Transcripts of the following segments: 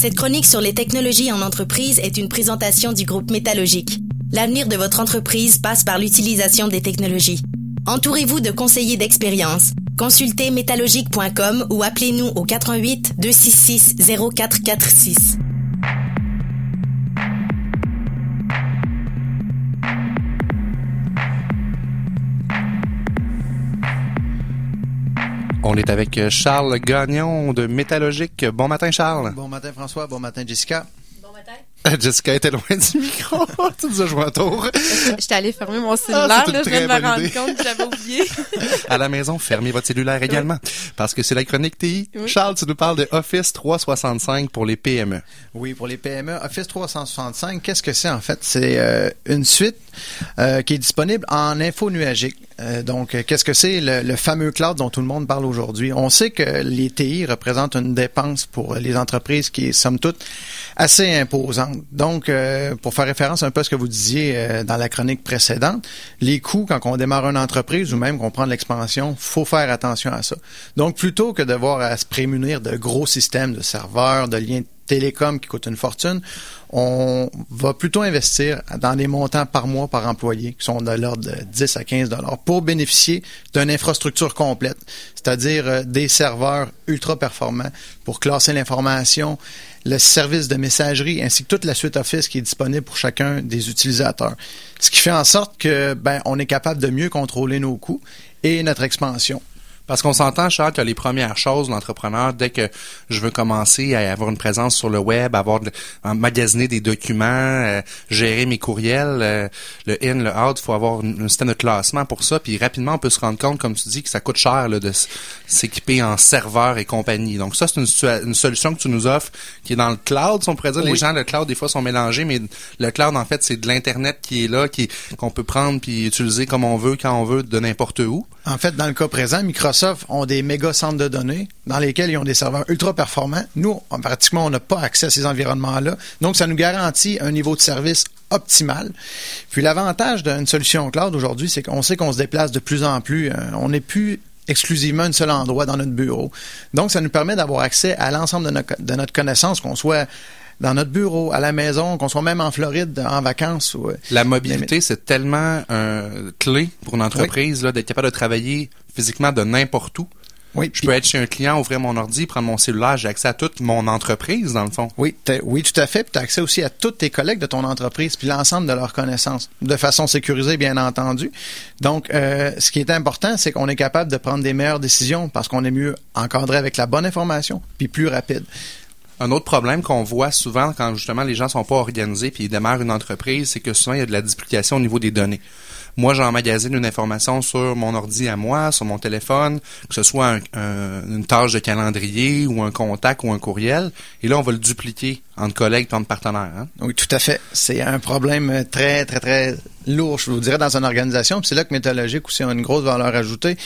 Cette chronique sur les technologies en entreprise est une présentation du groupe Métallogique. L'avenir de votre entreprise passe par l'utilisation des technologies. Entourez-vous de conseillers d'expérience. Consultez métallogique.com ou appelez-nous au 88 266 0446. On est avec Charles Gagnon de Métallogique. Bon matin, Charles. Bon matin, François. Bon matin, Jessica. Jessica était loin du micro. tu nous as joué un tour. J'étais allée fermer mon cellulaire. c'est une là, je viens de me rendre idée. compte que j'avais oublié. À la maison, fermez votre cellulaire également. Parce que c'est la chronique TI. Oui. Charles, tu nous parles de Office 365 pour les PME. Oui, pour les PME, Office 365, qu'est-ce que c'est en fait? C'est euh, une suite euh, qui est disponible en info nuagique. Euh, donc, euh, qu'est-ce que c'est le, fameux cloud dont tout le monde parle aujourd'hui? On sait que les TI représentent une dépense pour les entreprises qui est, somme toute, assez imposante. Donc, euh, pour faire référence un peu à ce que vous disiez dans la chronique précédente, les coûts quand on démarre une entreprise ou même qu'on prend de l'expansion, faut faire attention à ça. Donc, plutôt que d'avoir à se prémunir de gros systèmes de serveurs, de liens télécom qui coûtent une fortune, on va plutôt investir dans des montants par mois par employé qui sont de l'ordre de 10 à 15 dollars pour bénéficier d'une infrastructure complète, c'est-à-dire euh, des serveurs ultra performants pour classer l'information, le service de messagerie ainsi que toute la suite Office qui est disponible pour chacun des utilisateurs. Ce qui fait en sorte que ben on est capable de mieux contrôler nos coûts et notre expansion. Parce qu'on s'entend, Charles, que les premières choses, l'entrepreneur, dès que je veux commencer à avoir une présence sur le web, avoir de, magasiner des documents, euh, gérer mes courriels, euh, le in, le out, il faut avoir un système de classement pour ça. Puis rapidement, on peut se rendre compte, comme tu dis, que ça coûte cher là, de s'équiper en serveur et compagnie. Donc ça, c'est une, une solution que tu nous offres qui est dans le cloud, si on pourrait dire. Les gens, le cloud, des fois, sont mélangés, mais le cloud, en fait, c'est de l'Internet qui est là, qui qu'on peut prendre puis utiliser comme on veut, quand on veut, de n'importe où. En fait, dans le cas présent, Microsoft ont des méga centres de données dans lesquels ils ont des serveurs ultra performants. Nous, en pratiquement, on n'a pas accès à ces environnements-là. Donc, ça nous garantit un niveau de service optimal. Puis l'avantage d'une solution cloud aujourd'hui, c'est qu'on sait qu'on se déplace de plus en plus. Euh, on n'est plus exclusivement un seul endroit dans notre bureau. Donc, ça nous permet d'avoir accès à l'ensemble de, de notre connaissance, qu'on soit dans notre bureau, à la maison, qu'on soit même en Floride en vacances. Ou, euh, La mobilité, c'est tellement euh, clé pour une entreprise d'être capable de travailler physiquement de n'importe où. oui, Je peux être chez un client, ouvrir mon ordi, prendre mon cellulaire, j'ai accès à toute mon entreprise, dans le fond. Oui, oui, tout à fait. Puis tu as accès aussi à tous tes collègues de ton entreprise, puis l'ensemble de leurs connaissances, de façon sécurisée, bien entendu. Donc, euh, ce qui est important, c'est qu'on est capable de prendre des meilleures décisions parce qu'on est mieux encadré avec la bonne information, puis plus rapide. Un autre problème qu'on voit souvent quand justement les gens sont pas organisés puis ils démarrent une entreprise, c'est que souvent il y a de la duplication au niveau des données. Moi, j'emmagasine une information sur mon ordi à moi, sur mon téléphone, que ce soit un- un- une tâche de calendrier ou un contact ou un courriel, et là, on va le dupliquer entre collègues et entre partenaires. hein? Oui, tout à fait. C'est un problème très, très, très lourd, je vous dirais, dans une organisation. Puis c'est là que Métallurgique aussi a une grosse valeur ajoutée.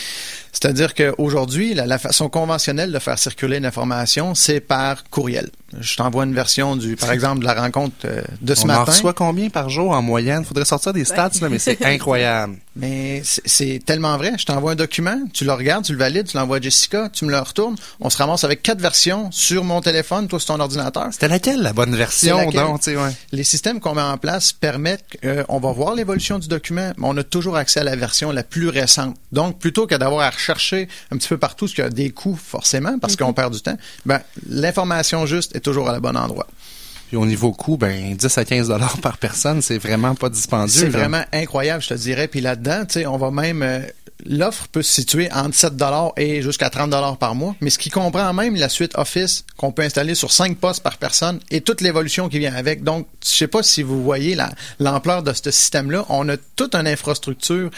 C'est-à-dire qu'aujourd'hui, la, la façon conventionnelle de faire circuler l'information, c'est par courriel. Je t'envoie une version du, par exemple, de la rencontre euh, de ce on en matin. reçoit combien par jour en moyenne? Faudrait sortir des stats, là, mais c'est incroyable. Mais c'est- tellement vrai. Je t'envoie un document, tu le regardes, tu le valides, tu l'envoies à Jessica, tu me le retournes. On se ramasse avec quatre versions sur mon téléphone, toi sur ton ordinateur. C'était laquelle, la bonne version, C'est laquelle? donc, tu sais, ouais. Les systèmes qu'on met en place permettent qu'on va voir l'évolution du document, mais on a toujours accès à la version la plus récente. Donc, plutôt que d'avoir à rechercher un petit peu partout ce qui a des coûts, forcément, parce qu'on perd du temps, ben, l'information juste est toujours à la bonne endroit. Puis au niveau coût, ben 10 à 15 dollars par personne, c'est vraiment pas dispendieux. C'est vraiment incroyable, je te dirais. Puis là-dedans, tu sais, on va même... euh, L'offre peut se situer entre 7 et jusqu'à 30 par mois, mais ce qui comprend même la suite Office qu'on peut installer sur 5 postes par personne et toute l'évolution qui vient avec. Donc, je sais pas si vous voyez la- l'ampleur de ce système-là. On a toute une infrastructure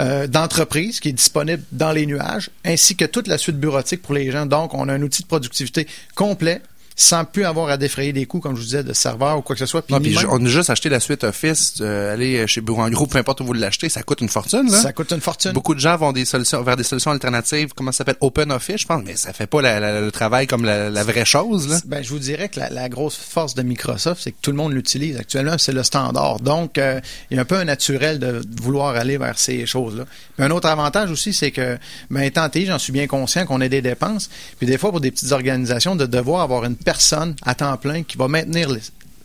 euh, d'entreprise qui est disponible dans les nuages, ainsi que toute la suite bureautique pour les gens. Donc, on a un outil de productivité complet sans plus avoir à défrayer des coûts, comme je vous disais, de serveur ou quoi que ce soit. Non, puis même- on a juste acheté la suite Office, euh, aller chez Bureau en gros, peu importe où vous l'achetez, ça coûte une fortune. Là. ça coûte une fortune. Beaucoup de gens vont des solutions vers des solutions alternatives, comment ça s'appelle Open Office, je pense, mais ça fait pas la- la- le travail comme la, la vraie chose. Là. Ben, je vous dirais que la, grosse force de Microsoft, c'est que tout le monde l'utilise. Actuellement, c'est le standard. Donc, euh, il y a un peu un naturel de vouloir aller vers ces choses-là. Mais un autre avantage aussi, c'est que, ben, étant TI, j'en suis bien conscient qu'on a des dépenses. Puis des fois, pour des petites organisations, de devoir avoir une personne à temps plein qui va maintenir les,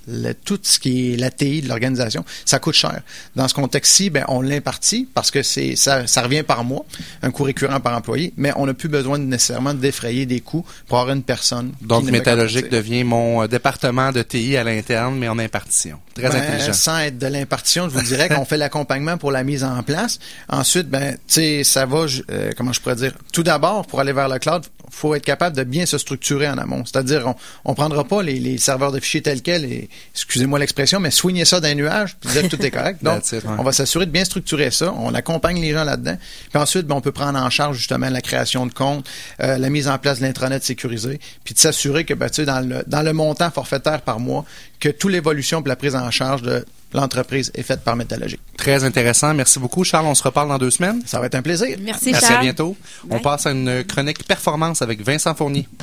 le, tout ce qui est l'ATI de l'organisation, ça coûte cher. Dans ce contexte-ci, ben, on l'impartit parce que c'est ça, ça revient par mois, un coût récurrent par employé, mais on n'a plus besoin de, nécessairement défrayer des coûts pour avoir une personne. Donc, Métallogique devient mon euh, département de TI à l'interne, mais en impartition. Très ben, intelligent. Sans être de l'impartition, je vous dirais qu'on fait l'accompagnement pour la mise en place. Ensuite, ben, ça va, euh, comment je pourrais dire, tout d'abord, pour aller vers le cloud, faut être capable de bien se structurer en amont. C'est-à-dire, on, ne prendra pas les, les, serveurs de fichiers tels quels et, excusez-moi l'expression, mais soigner ça d'un nuage, puis dire que tout est correct. Donc, on va s'assurer de bien structurer ça. On accompagne les gens là-dedans. Puis ensuite, ben, on peut prendre en charge justement la création de comptes, euh, la mise en place de l'intranet sécurisé, puis de s'assurer que, ben, tu sais, dans le, dans le montant forfaitaire par mois, que toute l'évolution pour la prise en charge de l'entreprise est faite par Métallogique. Très intéressant. Merci beaucoup, Charles. On se reparle dans deux semaines. Ça va être un plaisir. Merci, Charles. À bientôt. On passe à une chronique performance avec Vincent Fournier.